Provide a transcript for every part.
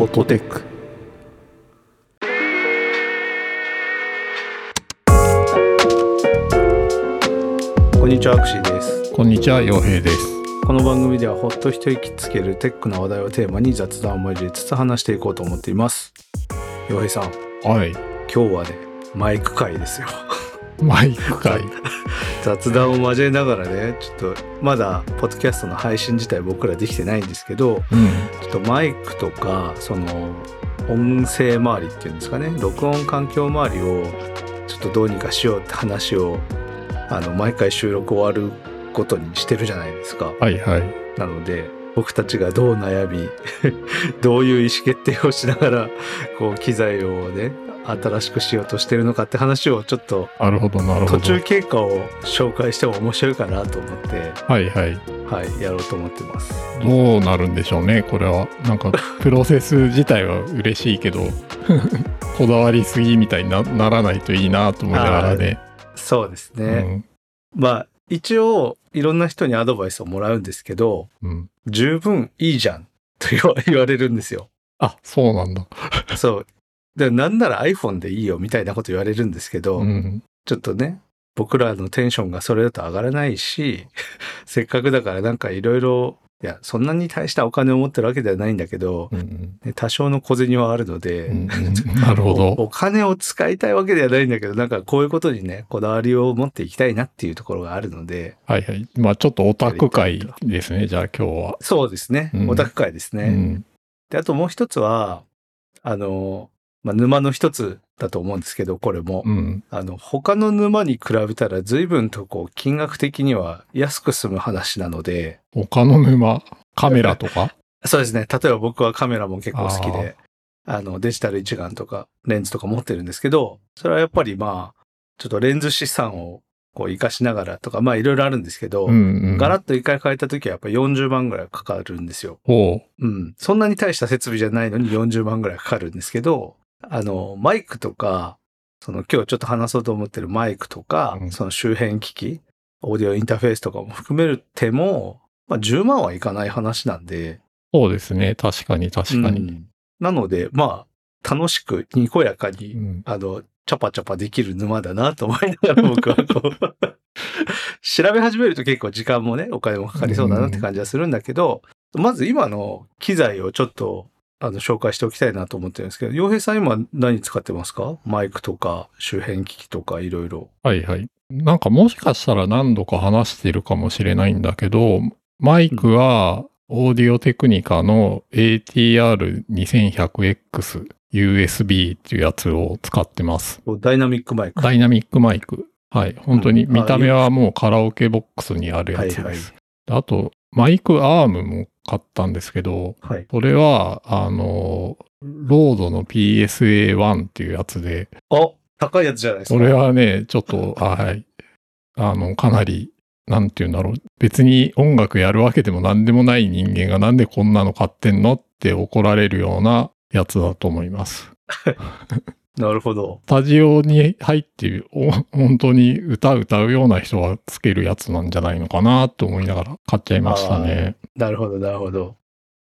フォトテックこんにちはアクシーですこんにちは、洋平です。この番組ではほっと一息つけるテックな話題をテーマに雑談を交えつつ話していこうと思っています洋平さんはい。今日はねマイク会ですよマイク会。雑談を交えながらねちょっとまだポッドキャストの配信自体僕らできてないんですけどうん。ちょっとマイクとかその音声周りっていうんですかね録音環境周りをちょっとどうにかしようって話をあの毎回収録終わることにしてるじゃないですか。はいはい。なので僕たちがどう悩み どういう意思決定をしながらこう機材をね新しくしようとしてるのかって話をちょっとなるほど、なるほど。途中経過を紹介しても面白いかなと思って、はいはい。はい、やろうと思ってます。どうなるんでしょうね、これは。なんか、プロセス自体は嬉しいけど、こだわりすぎみたいになならないといいなと思いながらね。そうですね。まあ一応いろんな人にアドバイスをもらうんですけどうん。うん。十分いいじゃん と言わ言われるんですよ。あ、そうなんだ。そう。でなんなら iPhone でいいよみたいなこと言われるんですけど、うん。ちょっとね僕らのテンションがそれだと上がらないし せっかくだからなんかいろいろいやそんなに大したお金を持ってるわけではないんだけど、うんね多少の小銭はあるので、うんうん なるほおど。お金を使いたいわけではないんだけどなんかこういうことにねこだわりを持っていきたいなっていうところがあるのではいはい。まあちょっとオタク会ですね、じゃあ今日は。そうですね、うんオタク会ですね。うん。であともう一つはあの、まあ、沼の一つだと思うんですけどこれも、うん。あの他の沼に比べたら随分とこう金額的には安く済む話なので他の沼、カメラとか？そうですね例えば僕はカメラも結構好きであのデジタル一眼とかレンズとか持ってるんですけどそれはやっぱりまあちょっとレンズ資産をこう活かしながらとかまあいろいろあるんですけど、うんうん。ガラッと一回変えた時はやっぱ40万ぐらいかかるんですよ。ほうん。そんなに大した設備じゃないのに40万ぐらいかかるんですけど、あの、マイクとか、その今日ちょっと話そうと思ってるマイクとか、うんその周辺機器、オーディオインターフェースとかも含める手も、まあ10万はいかない話なんで、う。そうですね。確かに確かに。うんなので、まあ、楽しく、にこやかに、うんあの、チャパチャパできる沼だなと思いながら僕はこう、調べ始めると結構時間もね、お金もかかりそうだなって感じはするんだけど、まず今の機材をちょっと、あの、紹介しておきたいなと思ってるんですけど、洋平さん今何使ってますか？マイクとか周辺機器とかいろいろ。はいはい。なんかもしかしたら何度か話してるかもしれないんだけど、マイクはオーディオテクニカの ATR2100X USB っていうやつを使ってます。ダイナミックマイク。ダイナミックマイク。はい。本当にうん見た目はもうカラオケボックスにあるやつです。はいはいあと、マイクアームも買ったんですけど、はい。それは、あの、ロードの PSA1 っていうやつで、あ、高いやつじゃないですか。それはね、ちょっと、あはい。あの、かなり、なんて言うんだろう。別に音楽やるわけでも何でもない人間がなんでこんなの買ってんのって怒られるようなやつだと思います。なるほど。スタジオに入ってお本当に歌歌うような人がつけるやつなんじゃないのかなと思いながら買っちゃいましたね。なるほど、なるほど。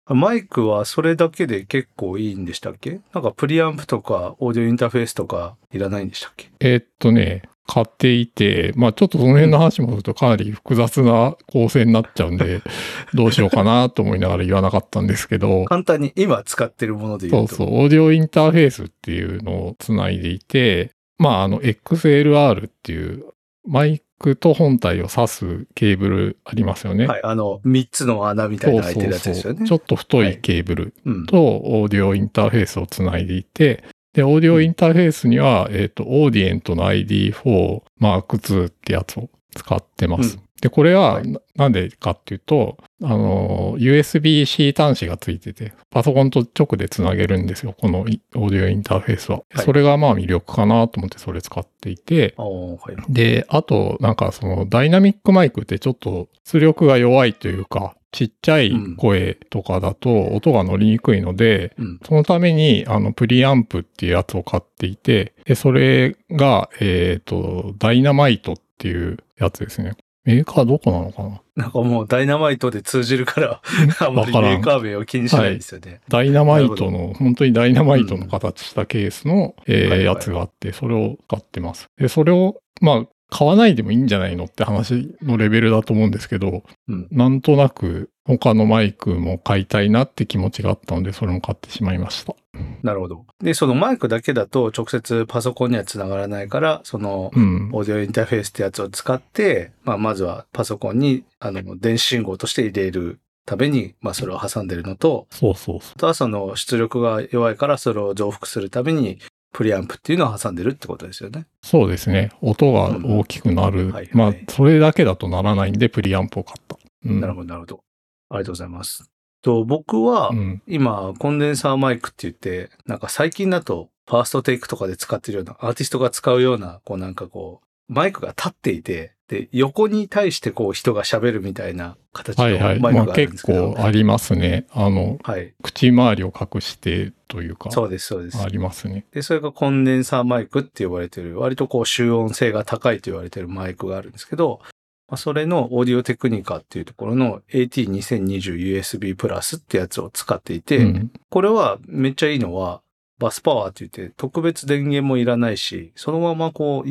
マイクはそれだけで結構いいんでしたっけ？なんかプリアンプとかオーディオインターフェースとかいらないんでしたっけ？えーっとね、買っていて、まあちょっとその辺の話もするとかなり複雑な構成になっちゃうんで、どうしようかなと思いながら言わなかったんですけど、簡単に今使ってるもので言と。そううそう、オーディオインターフェースっていうのをつないでいて、まああの XLR っていうマイクと本体を挿すケーブルありますよね。はい。あの、3つの穴みたいな開いてるやつですよね。ちょっと太いケーブルうん。とオーディオインターフェースをつないでいて、で、オーディオインターフェースには、えっ、と、オーディエントの ID4 Mark II ってやつを使ってます。うんで、これははいな、なんでかっていうと、あの、USB-C 端子がついてて、パソコンと直でつなげるんですよ、このいオーディオインターフェースは。はいそれがまあ魅力かなと思ってそれ使っていて、はい。で、あと、なんかそのダイナミックマイクってちょっと出力が弱いというか、ちっちゃい声とかだと音が乗りにくいので、うん。そのためにあのプリアンプっていうやつを買っていて、でそれが、えっ、と、ダイナマイトっていうやつですね。メーカーどこなのかな？なんかもうダイナマイトで通じるから、あんまりメーカー名を気にしないんですよね。ダイナマイなトの、本当にダイナマイトの形したケースの、えーはいはいやつがあって、それを使ってます。で、それを、まあ、買わないでもいいんじゃないのって話のレベルだと思うんですけど、うんなんとなく他のマイクも買いたいなって気持ちがあったので、それも買ってしまいました。なるほど。で、そのマイクだけだと直接パソコンには繋がらないから、そのうん。オーディオインターフェースってやつを使って、まあ、まずはパソコンに、あの、電子信号として入れるために、まあ、それを挟んでるのと、そうそうそあとはその出力が弱いからそれを増幅するために、プリアンプっていうのを挟んでるってことですよね。う。そうですね。音が大きくなる。うんはいはいまあ、それだけだとならないんで、プリアンプを買った。うん、なるほど、なるほど。ありがとうございます。と、僕は、うん。今、コンデンサーマイクって言って、なんか最近だと、ファーストテイクとかで使ってるような、アーティストが使うような、こうなんかこう、マイクが立っていて、で、横に対してこう人が喋るみたいな形のはいはい。マイクがあるんでまあ結すけど。構ありますね。あの、はい。口周りを隠してというか、そうです、そうですあ。りますね。で、それがコンデンサーマイクって呼ばれてる、割とこう集音性が高いと言われてるマイクがあるんですけど、まあ、それのオーディオテクニカっていうところの AT2020USB プラスってやつを使っていて、うんこれはめっちゃいいのは、バスパワーって言って特別電源もいらないし、そのままこう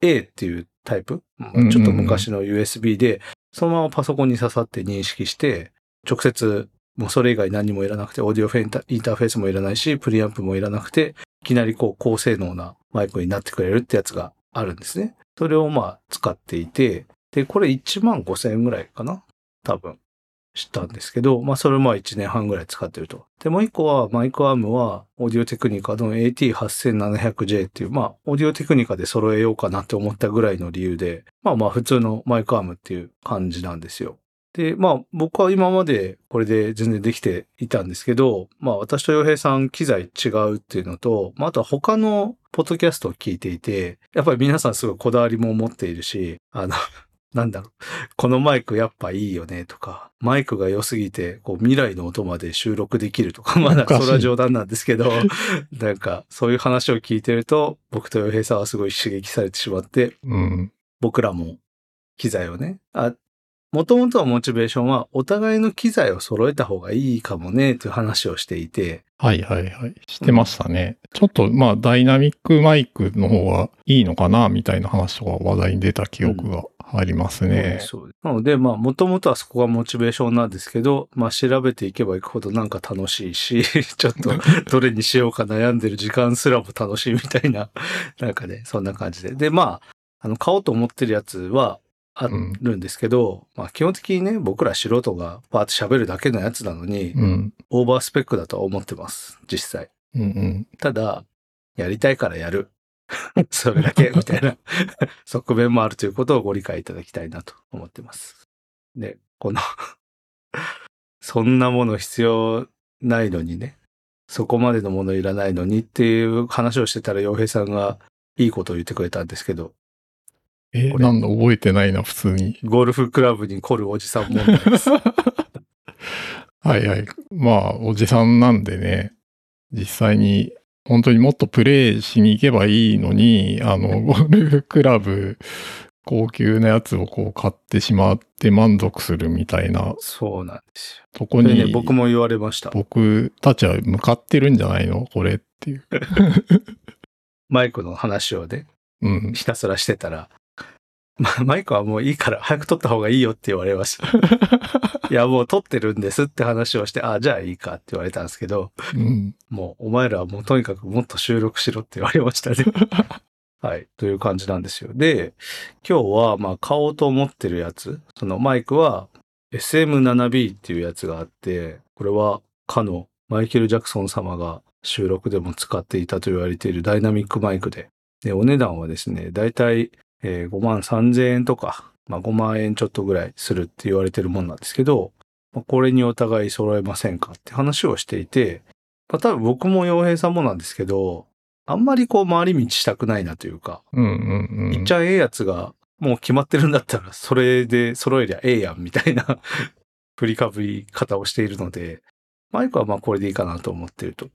USB-A っていうタイプ、ちょっと昔の USB で、そのままパソコンに刺さって認識して、直接もうそれ以外何もいらなくて、オーディオフェインタインターフェースもいらないし、プリアンプもいらなくて、いきなりこう高性能なマイクになってくれるってやつがあるんですね。それをまあ使っていて、で、これ1万5千円ぐらいかな？多分。知ったんですけど、まあそれも1年半ぐらい使ってると。で、もう一個はマイクアームはオーディオテクニカの AT8700J っていう、まあオーディオテクニカで揃えようかなって思ったぐらいの理由で、まあまあ普通のマイクアームっていう感じなんですよ。で、まあ僕は今までこれで全然できていたんですけど、まあ私と洋平さん機材違うっていうのと、まああとは他のポッドキャストを聞いていて、やっぱり皆さんすごいこだわりも持っているし、あの、なんだろう、このマイクやっぱいいよねとか、マイクが良すぎて、こう未来の音まで収録できるとか、まだそれは冗談なんですけど、なんかそういう話を聞いてると、僕と洋平さんはすごい刺激されてしまって、うん。僕らも機材をね、あ、もともとはモチベーションはお互いの機材を揃えた方がいいかもね、という話をしていて、はいはいはい。してましたね。ちょっとまあダイナミックマイクの方がいいのかなみたいな話とか話題に出た記憶がありますね。そうなので、まあ、もともとはそこがモチベーションなんですけど、まあ、調べていけばいくほどなんか楽しいし、ちょっと どれにしようか悩んでる時間すらも楽しいみたいな、なんかね、そんな感じで。で、まあ、あの、買おうと思ってるやつはあるんですけど、まあ、基本的にね、僕ら素人がパーッと喋るだけのやつなのに、うん。オーバースペックだとは思ってます、実際。うんうん。ただ、やりたいからやる。それだけ、みたいな側面もあるということをご理解いただきたいなと思ってます。で、このそんなもの必要ないのにね、そこまでのものいらないのにっていう話をしてたら、洋平さんがいいことを言ってくれたんですけど、え、これなんだ覚えてないな、普通に。ゴルフクラブに来るおじさん問題です。はいはい。まあ、おじさんなんでね、実際に、本当にもっとプレイしに行けばいいのに、あの、ゴルフクラブ、高級なやつをこう買ってしまって満足するみたいなそうなんですよ。とこに、ね、僕も言われました。僕たちは向かってるんじゃないの？これっていう。マイクの話をね、うん。ひたすらしてたら、まマイクはもういいから早く撮った方がいいよって言われました。いや、もう撮ってるんですって話をして、あ、じゃあいいかって言われたんですけど、うん。もうお前らはもうとにかくもっと収録しろって言われましたね。はい。という感じなんですよ。で、今日はまあ買おうと思ってるやつ、そのマイクは SM7B っていうやつがあって、これはかのマイケル・ジャクソン様が収録でも使っていたと言われているダイナミックマイクで、で、お値段はですね、だいたい5万3000円とか、まあ5万円ちょっとぐらいするって言われてるもんなんですけど、まあこれにお互い揃えませんかって話をしていて、まあ多分僕も洋平さんもなんですけど、あんまりこう回り道したくないなというか、うんうんうん。いっちゃんええやつがもう決まってるんだったら、それで揃えりゃええやんみたいな 振りかぶり方をしているので、マイクはまあこれでいいかなと思ってると。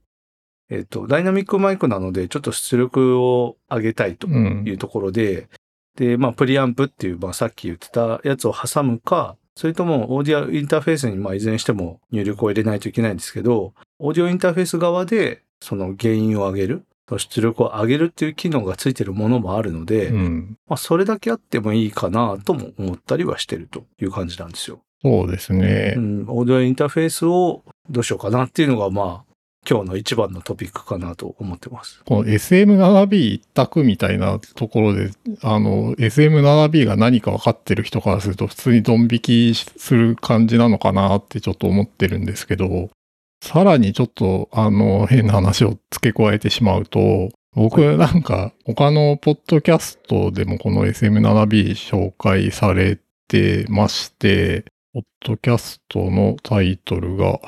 えっ、と、ダイナミックマイクなので、ちょっと出力を上げたいとうんいうところで、で、まあ、プリアンプっていう、まあ、さっき言ってたやつを挟むか、それともオーディオインターフェースに、まあ、いずれにしても入力を入れないといけないんですけど、オーディオインターフェース側で、その原因を上げる、出力を上げるっていう機能がついてるものもあるので、うん。まあ、それだけあってもいいかなとも思ったりはしてるという感じなんですよ。そうですねう。ん、オーディオインターフェースをどうしようかなっていうのが、まあ、今日の一番のトピックかなと思ってます。この SM7B 一択みたいなところで、あの、SM7B が何か分かってる人からすると普通にドン引きする感じなのかなってちょっと思ってるんですけど、さらにちょっと、あの、変な話を付け加えてしまうと、僕なんか他のポッドキャストでもこの SM7B 紹介されてまして、ポッドキャストのタイトルが、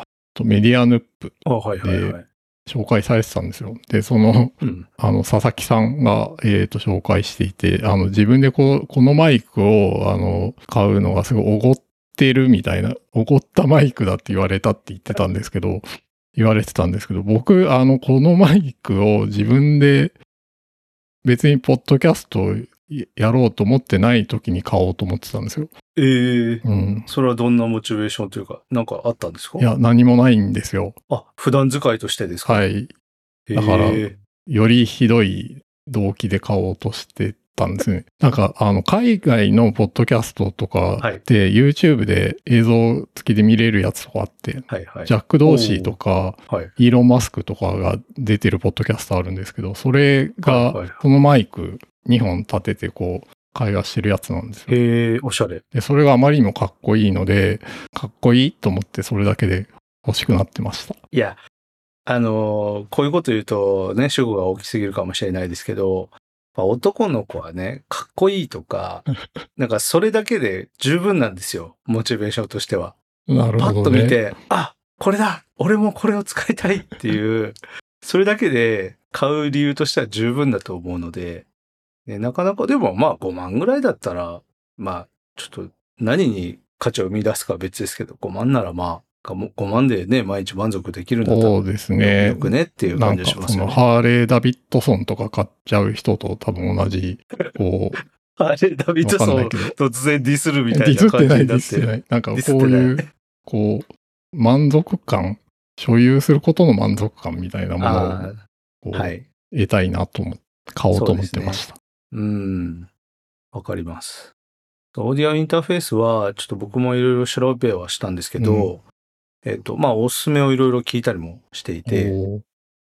メディアヌップあ、はいはいはい。紹介されてたんですよ。で、その、うん。あの、佐々木さんが、えっ、と、紹介していて、あの、自分でこう、このマイクを、あの、買うのがすごいおごってるみたいな、おごったマイクだって言われたって言ってたんですけど、言われてたんですけど、僕、あの、このマイクを自分で、別にポッドキャストをやろうと思ってない時に買おうと思ってたんですよ。ええうん。それはどんなモチベーションというか、なんかあったんですか？いや、何もないんですよ。あ、普段使いとしてですか？はい。いだからよりひどい動機で買おうとしてたんですね。なんか、あの、海外のポッドキャストとかはいで、YouTube で映像付きで見れるやつとかあって、はいはい。ジャック・ドーシーとか、はい。イーロン・マスクとかが出てるポッドキャストあるんですけど、それが、このマイク2本立ててこう、会話してるやつなんですよ。へえ、おしゃれ。で、それがあまりにもかっこいいので、かっこいいと思ってそれだけで欲しくなってました。いや、あのーこういうこと言うとね、主語が大きすぎるかもしれないですけど、まあ男の子はね、かっこいいとか、なんかそれだけで十分なんですよ。モチベーションとしては。なるパッほどね。と見て、あ、これだ俺もこれを使いたいっていう、それだけで買う理由としては十分だと思うので、ね、なかなかでもまあ5万ぐらいだったら、まあちょっと何に価値を生み出すかは別ですけど、5万ならまあ、5万でね、毎日満足できるんだったらそうですねよ。くねっていうなん感じしますよね。ハーレー・ダビッドソンとか買っちゃう人と多分同じ、こあれ、ダビう、ッドソンわかんないけど。突然ディスるみたディいな感じスってない、ディになって。スってない。なんかこういいう、こう、満足感、所有することの満足感みたいなものをはい。得たいなと思って、買おうと思ってました。うん。わかります。オーディオインターフェースは、ちょっと僕もいろいろ調べはしたんですけど、えっ、と、まあ、おすすめをいろいろ聞いたりもしていて、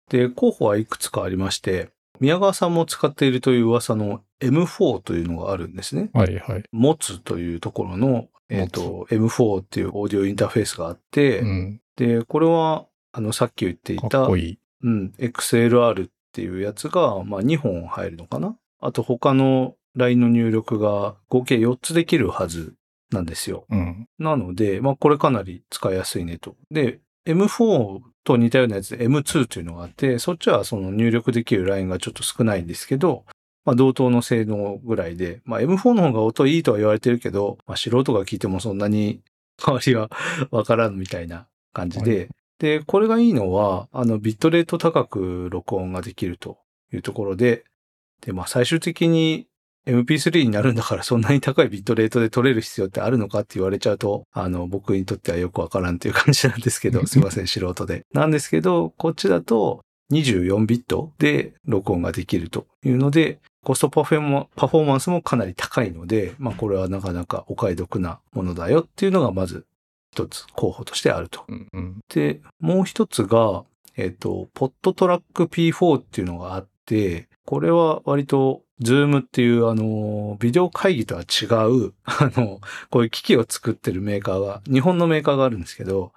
で、候補はいくつかありまして、宮川さんも使っているという噂の M4 というのがあるんですね。はいはい。持つというところの、えっ、と、M4 っていうオーディオインターフェースがあって、うん。で、これは、あの、さっき言っていかた、っこいい。うん、XLR っていうやつが、まあ、2本入るのかなあと他の LINE の入力が合計4つできるはずなんですよ。うん。なので、まあ、これかなり使いやすいねと。で、M4 と似たようなやつで M2 というのがあって、そっちはその入力できるラインがちょっと少ないんですけど、まあ、同等の性能ぐらいで、まあ、M4 の方が音いいとは言われてるけど、まあ、素人が聞いてもそんなに変わりは わからんみたいな感じで、はで、これがいいのは、あの、ビットレート高く録音ができるというところで、で、まあ、最終的に MP3 になるんだからそんなに高いビットレートで取れる必要ってあるのかって言われちゃうと、あの、僕にとってはよくわからんっていう感じなんですけど、すいません、素人で。なんですけど、こっちだと24ビットで録音ができるというので、コストパフォーマパフォーマンスもかなり高いので、まあこれはなかなかお買い得なものだよっていうのがまず一つ候補としてあると。うんうん。で、もう一つが、えっ、と、 PodTrak P4 っていうのがあって、これは割と、 ZOOM っていう、あの、ビデオ会議とは違う、あの、こういう機器を作ってるメーカーが、日本のメーカーがあるんですけど、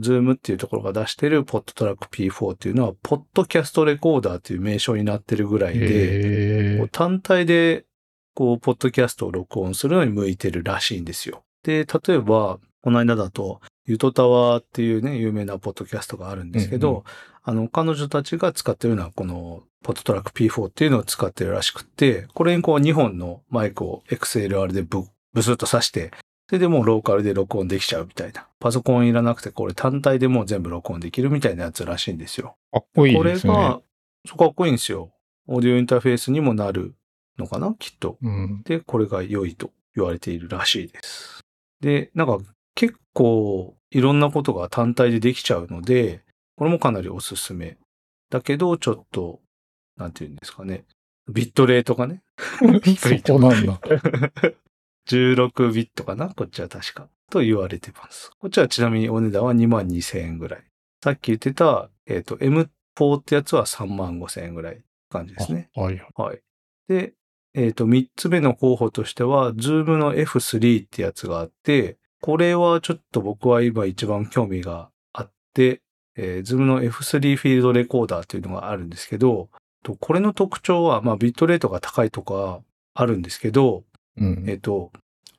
ZOOM っていうところが出してるポットトラック P4 っていうのは、ポッドキャストレコーダーっていう名称になってるぐらいで、単体で、こう、ポッドキャストを録音するのに向いてるらしいんですよ。で、例えば、この間だと、ゆとたわっていうね、有名なポッドキャストがあるんですけど、うんうあの、彼女たちが使ってるのは、この、ポットトラック P4 っていうのを使ってるらしくって、これにこう、2本のマイクを XLR でブブスッと挿して、それでもうローカルで録音できちゃうみたいな。パソコンいらなくて、これ単体でもう全部録音できるみたいなやつらしいんですよ。かっこいいこれですね。が、そうかっこいいんですよ。オーディオインターフェースにもなる。のかな？きっと。うん。で、これが良いと言われているらしいです。で、なんか結構いろんなことが単体でできちゃうので、これもかなりおすすめ。だけど、ちょっと、なんていうんですかね。ビットレートがね。低 いそこなんだ。16ビットかな？こっちは確か。と言われてます。こっちはちなみにお値段は2万2000円ぐらい。さっき言ってた、えっ、と、M4 ってやつは3万5000円ぐらい感じですね。あはいはい。はい。で、えっ、と、3つ目の候補としては、Zoom の F3 ってやつがあって、これはちょっと僕は今一番興味があって、えー Zoom の F3 フィールドレコーダーっていうのがあるんですけど、とこれの特徴は、まあ、ビットレートが高いとかあるんですけど、うんえっ、と、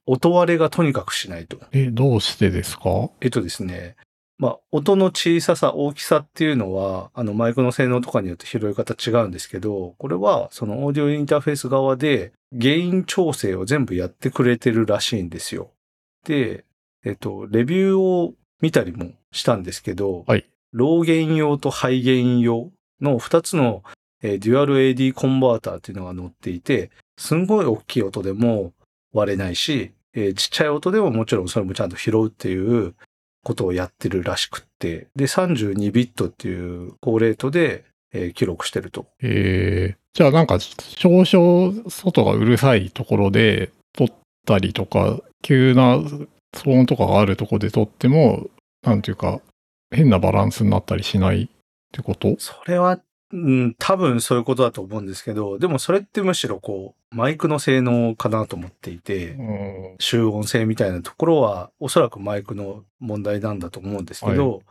音割れがとにかくしないと。え、どうしてですか？えっとですね、まあ、音の小ささ、大きさっていうのは、あの、マイクの性能とかによって拾い方違うんですけど、これは、そのオーディオインターフェース側で、ゲイン調整を全部やってくれてるらしいんですよ。で、えっと、レビューを見たりもしたんですけど、はいローゲイン用とハイゲイン用の2つの、えーデュアル AD コンバーターっていうのが載っていて、すんごい大きい音でも割れないし、えーちっちゃい音でももちろんそれもちゃんと拾うっていうことをやってるらしくって、で、32ビットっていう高レートで、えー記録してると。えー、じゃあなんか少々外がうるさいところで撮ったりとか、急な騒音とかがあるところで撮っても、なんていうか、変なバランスになったりしないってこと？それは、うん、多分そういうことだと思うんですけど、でもそれってむしろこう、マイクの性能かなと思っていて、うん。集音性みたいなところは、おそらくマイクの問題なんだと思うんですけど、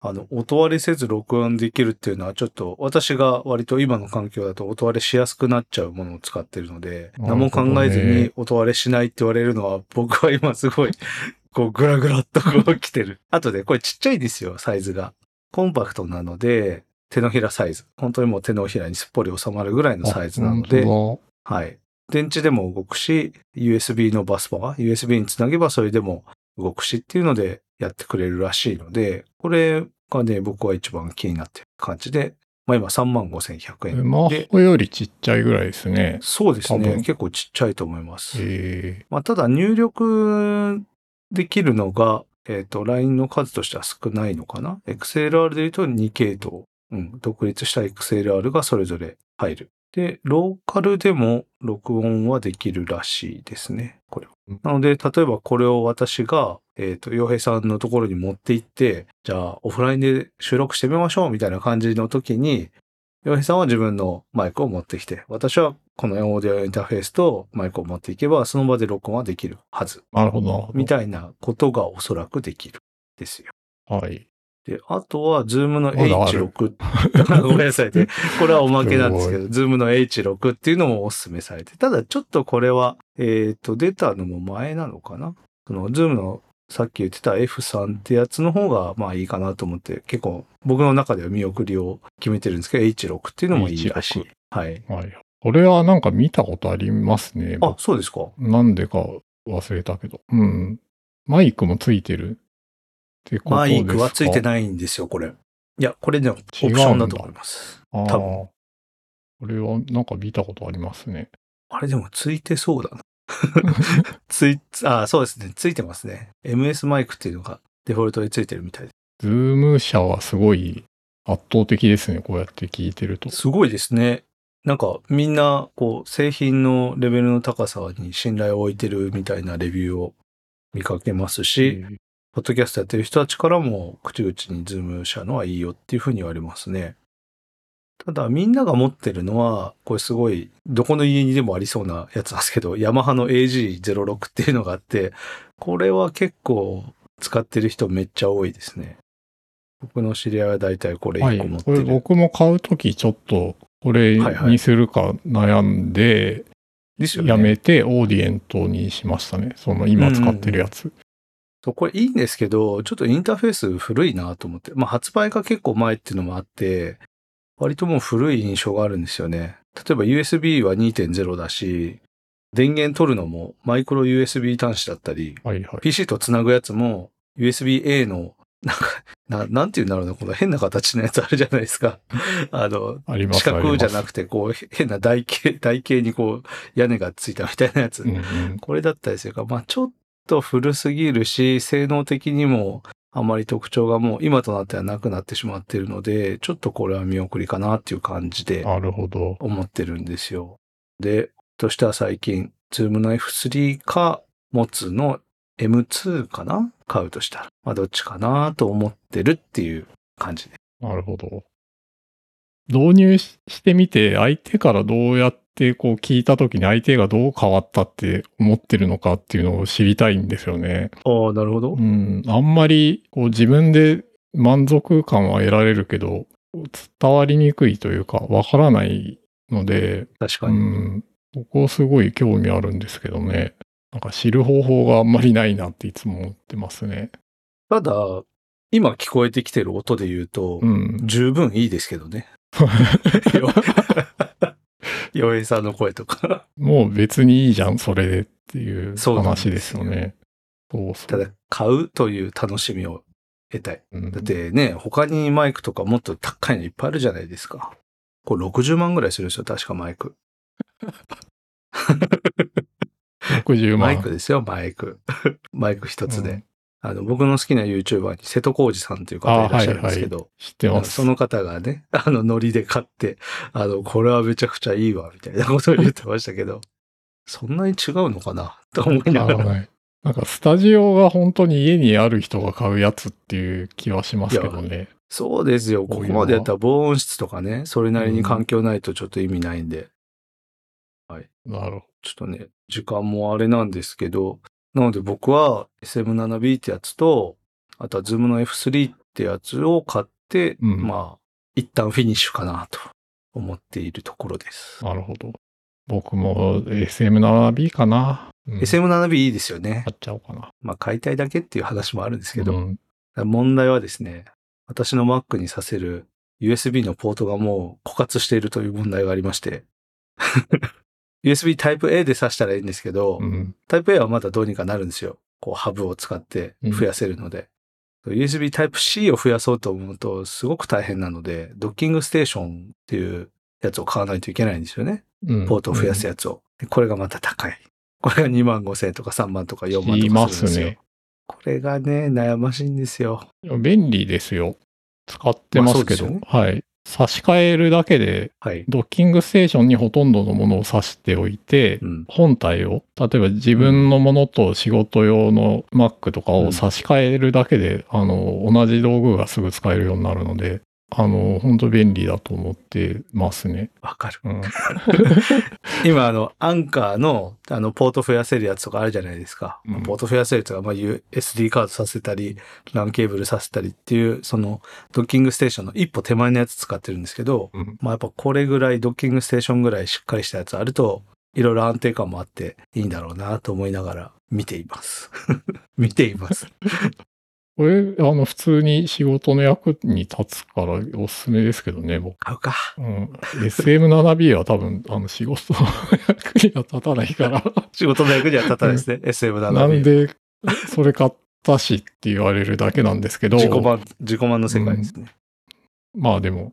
あの、音割れせず録音できるっていうのはちょっと、私が割と今の環境だと音割れしやすくなっちゃうものを使ってるので、何も考えずに音割れしないって言われるのは、僕は今すごい、こう、ぐらぐらっとこう来てる。あとで、これちっちゃいですよ、サイズが。コンパクトなので、手のひらサイズ。本当にもう手のひらにすっぽり収まるぐらいのサイズなので、はい。電池でも動くし、USB のバスバー、USB につなげばそれでも動くしっていうのでやってくれるらしいので、これがね、僕は一番気になってる感じで、まあ今35,100当だ円。で、マホよりちっちゃいぐらいですね。そうですね。結構ちっちゃいと思います。えまあただ入力できるのが、えっ、と、LINE の数としては少ないのかな ?XLR で言うと2系統。うん、独立した XLR がそれぞれ入る。で、ローカルでも録音はできるらしいですね、これはうん。なので、例えばこれを私が、えっ、と、洋平さんのところに持って行って、じゃあオフラインで収録してみましょうみたいな感じの時に、洋平さんは自分のマイクを持ってきて、私はこのオーディオインターフェースとマイクを持っていけば、その場で録音はできるはず。なるほど。みたいなことがおそらくできる。ですよ。はい。で、あとは、 ZOOM のまだある H6。ごめんなさいね。これはおまけなんですけど、 ZOOM の H6 っていうのもお勧めされて。ただ、ちょっとこれは、えっ、と、出たのも前なのかな？その、 ZOOM のさっき言ってた F3 ってやつの方が、まあいいかなと思って、結構僕の中では見送りを決めてるんですけど、H6 っていうのもいいらしい H6。はい。はい。これはなんか見たことありますね。あ、そうですか。なんでか忘れたけど。うん。マイクもついてるってことマイクはついてないんですよ、これ。いや、これね、オプションだと思います。ああ。多これはなんか見たことありますね。あれでもついてそうだな。つい、あ、そうですね。ついてますね。MS マイクっていうのがデフォルトでついてるみたいで ZOOM 社はすごい圧倒的ですね。こうやって聞いてると。すごいですね。なんかみんな、こう、製品のレベルの高さに信頼を置いてるみたいなレビューを見かけますし、えーポッドキャストやってる人たちからも口々に ZOOM 社のはいいよっていうふうに言われますね。ただみんなが持ってるのは、これすごい、どこの家にでもありそうなやつなんですけど、ヤマハの AG06 っていうのがあって、これは結構使ってる人めっちゃ多いですね。僕の知り合いは大体これはい。1個持ってこれる。僕も買うときちょっとこれはいはいにするか悩んで。やめてオーディエントにしましたね。その今使ってるやつ。そう、これいいんですけど、ちょっとインターフェース古いなと思って。まあ発売が結構前っていうのもあって、割ともう古い印象があるんですよね。例えば USB は2.0だし、電源取るのもマイクロ USB 端子だったり、はいはい。PC とつなぐやつも USB-A のなんかななんて言うんだろうな、この変な形のやつあるじゃないですか。あの、あ四角じゃなくくて、こう、変な台形、台形にこう、屋根がついたみたいなやつ。うんうん。これだったりするから、まあちょっと古すぎるし、性能的にもあまり特徴がもう今となってはなくなってしまっているので、ちょっとこれは見送りかなっていう感じでなるほど。思ってるんですよ。で、としては最近、ズームの F3 か、持つの M2 かな？買うとしたら。まあどっちかなと思ってるっていう感じで。なるほど。導入ししてみて、相手からどうやってこう聞いたときに相手がどう変わったって思ってるのかっていうのを知りたいんですよね。ああ、なるほどう。ん。あんまりこう自分で満足感は得られるけど、伝わりにくいというか、わからないので、う確かに。ん。ここすごい興味あるんですけどね。なんか知る方法があんまりないなっていつも思ってますね。ただ、今聞こえてきてる音で言うと、うん。十分いいですけどね。洋平さんの声とか。もう別にいいじゃん、それでっていう話ですよね。そうそう。ただ、買うという楽しみを得たい。うんだってね、他にマイクとかもっと高いのいっぱいあるじゃないですか。これ60万ぐらいするんですよ、確かマイク。60万。マイクですよ、マイク。マイク一つで。うんあの、僕の好きな YouTuber に瀬戸康史さんという方いらっしゃるんですけど、知ってます。その方がね、あの、ノリで買って、あの、これはめちゃくちゃいいわ、みたいなことを言ってましたけど、そんなに違うのかなと思いながら。はいなんかスタジオが本当に家にある人が買うやつっていう気はしますけどね。そうですよ。ここまでやったら防音室とかね、それなりに環境ないとちょっと意味ないんで、なるほちょっとね、時間もあれなんですけど、なので僕は SM7B ってやつと、あとは Zoom の F3 ってやつを買って、うんまあ、一旦フィニッシュかなと思っているところです。ど。なるほど。僕も SM7B かな。うん、SM7B いいですよね買。っちゃおうかな。まあ、買いたいだけっていう話もあるんですけど、うん問題はですね、私の Mac にさせる USB のポートがもう枯渇しているという問題がありまして、USB Type A で挿したらいいんですけど、うん。Type A はまだどうにかなるんですよ。こうハブを使って増やせるので。USB Type C を増やそうと思うとすごく大変なので、ドッキングステーションっていうやつを買わないといけないんですよね。うんポートを増やすやつを。でこれがまた高い。これが2万5千円とか3万とか4万とかするんですすよ。ね。これがね、悩ましいんですよ。便利ですよ。使ってますけど。まあはい。差し替えるだけで、はい。ドッキングステーションにほとんどのものを挿しておいて、うん。本体を、例えば自分のものと仕事用の Mac とかを差し替えるだけで、あの、同じ道具がすぐ使えるようになるので、あの、本当便利だと思ってますね。わかる。うん。今、あの、アンカーの、あの、ポート増やせるやつとかあるじゃないですか。うんポート増やせるとか、まあ、SD カードさせたり、LAN ケーブルさせたりっていう、その、ドッキングステーションの一歩手前のやつ使ってるんですけど、うんまあ、やっぱこれぐらい、ドッキングステーションぐらいしっかりしたやつあると、いろいろ安定感もあっていいんだろうなと思いながら見ています。見ています。これ、あの、普通に仕事の役に立つからおすすめですけどね、僕。買うか。うん。SM7B は多分、あの、仕事の役には立たないから。仕事の役には立たないですね。SM7B。なんで、それ買ったしって言われるだけなんですけど。自己満、自己満の世界ですね。まあでも、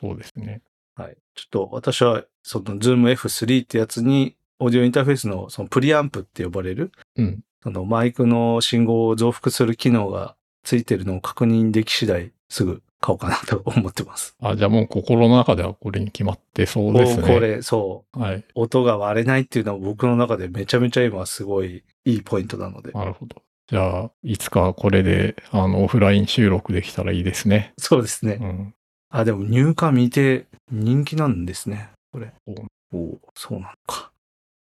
そうですね。はい。ちょっと私は、その Zoom F3 ってやつに、オーディオインターフェースのそのプリアンプって呼ばれる、うん。そのマイクの信号を増幅する機能がついてるのを確認でき次第、すぐ買おうかなと思ってます。あ、じゃあもう心の中ではこれに決まってそうですね。これ、そう。はい。音が割れないっていうのは僕の中でめちゃめちゃ今すごいいいポイントなので。なるほど。じゃあ、いつかこれで、あの、オフライン収録できたらいいですね。そうですね。うん。あ、でも入荷未定人気なんですね。これ。おおおそうなのか。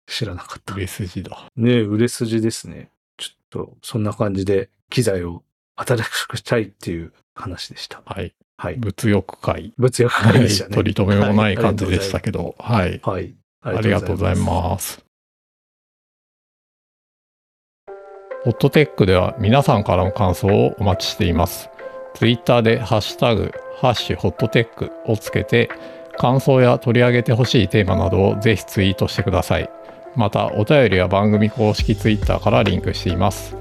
知らなかった。売れ筋だ。ねえ、売れ筋ですね。ちょっと、そんな感じで機材を新しくしたいっていう話でした。はい。はい。物欲会。物欲はい。会でしたね。取り留めもない感じでしたけど。はい。はい。ありがとうございす。ます。ホットテックでは皆さんからの感想をお待ちしています。ツイッターでハッシュタグ、ハッシュホットテックをつけて、感想や取り上げてほしいテーマなどをぜひツイートしてください。また、お便りは番組公式ツイッターからリンクしています。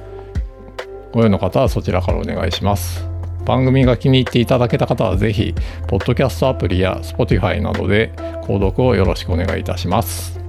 ご用の方はそちらからお願いします。番組が気に入っていただけた方はぜひ、ポッドキャストアプリや Spotify などで購読をよろしくお願いいたします。